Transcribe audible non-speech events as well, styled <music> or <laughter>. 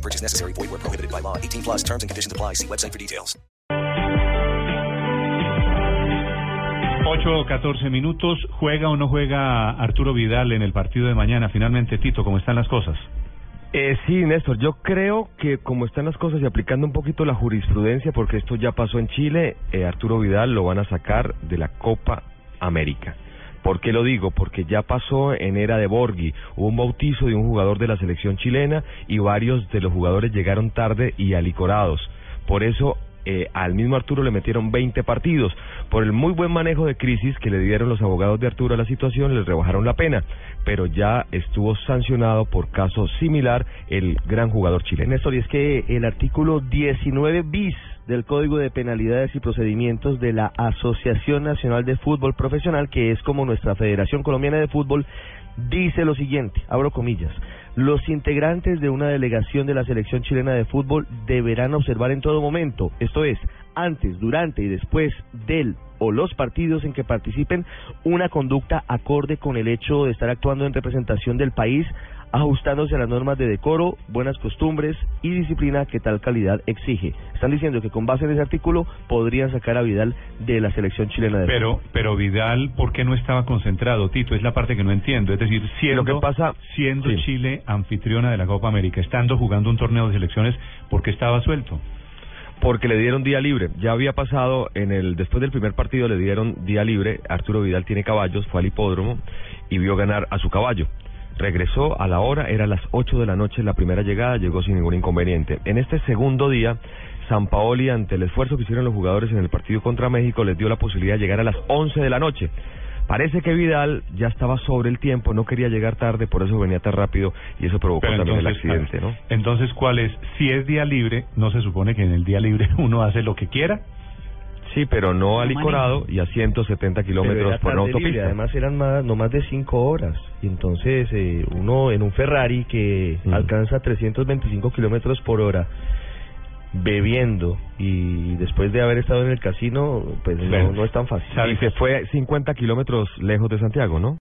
No purchase necessary. Void where prohibited by law. 18 plus terms and conditions apply. See website for details. 8 o 14 minutos. ¿Juega o no juega Arturo Vidal en el partido de mañana? Finalmente, Tito, ¿cómo están las cosas? Eh, sí, Néstor, yo creo que como están las cosas y aplicando un poquito la jurisprudencia, porque esto ya pasó en Chile, eh, Arturo Vidal lo van a sacar de la Copa América. ¿Por qué lo digo? Porque ya pasó en era de Borghi, hubo un bautizo de un jugador de la selección chilena y varios de los jugadores llegaron tarde y alicorados. Por eso eh, al mismo Arturo le metieron 20 partidos. Por el muy buen manejo de crisis que le dieron los abogados de Arturo a la situación, le rebajaron la pena, pero ya estuvo sancionado por caso similar el gran jugador chileno. Néstor, y es que el artículo 19 bis del Código de Penalidades y Procedimientos de la Asociación Nacional de Fútbol Profesional, que es como nuestra Federación Colombiana de Fútbol, dice lo siguiente, abro comillas, los integrantes de una delegación de la selección chilena de fútbol deberán observar en todo momento, esto es, antes, durante y después del o los partidos en que participen, una conducta acorde con el hecho de estar actuando en representación del país ajustándose a las normas de decoro, buenas costumbres y disciplina que tal calidad exige. Están diciendo que con base en ese artículo podrían sacar a Vidal de la selección chilena de Pero, fútbol. pero Vidal, ¿por qué no estaba concentrado, Tito? Es la parte que no entiendo. Es decir, siendo, Lo que pasa- siendo sí. Chile anfitriona de la Copa América, estando jugando un torneo de selecciones, ¿por qué estaba suelto? porque le dieron día libre. Ya había pasado en el después del primer partido le dieron día libre. Arturo Vidal tiene caballos, fue al hipódromo y vio ganar a su caballo. Regresó a la hora, era las 8 de la noche la primera llegada, llegó sin ningún inconveniente. En este segundo día, San Paoli, ante el esfuerzo que hicieron los jugadores en el partido contra México, les dio la posibilidad de llegar a las 11 de la noche. Parece que Vidal ya estaba sobre el tiempo, no quería llegar tarde, por eso venía tan rápido y eso provocó Pero también el accidente, ¿no? Entonces, ¿cuál es? Si es día libre, ¿no se supone que en el día libre <laughs> uno hace lo que quiera? Sí, pero no alicorado y a 170 Pero kilómetros por libre, autopista. Además eran más, no más de cinco horas. Y entonces eh, uno en un Ferrari que Mm. alcanza 325 kilómetros por hora bebiendo y después de haber estado en el casino, pues no, Bueno, no es tan fácil. ¿sabe Y se fue 50 kilómetros lejos de Santiago, ¿no?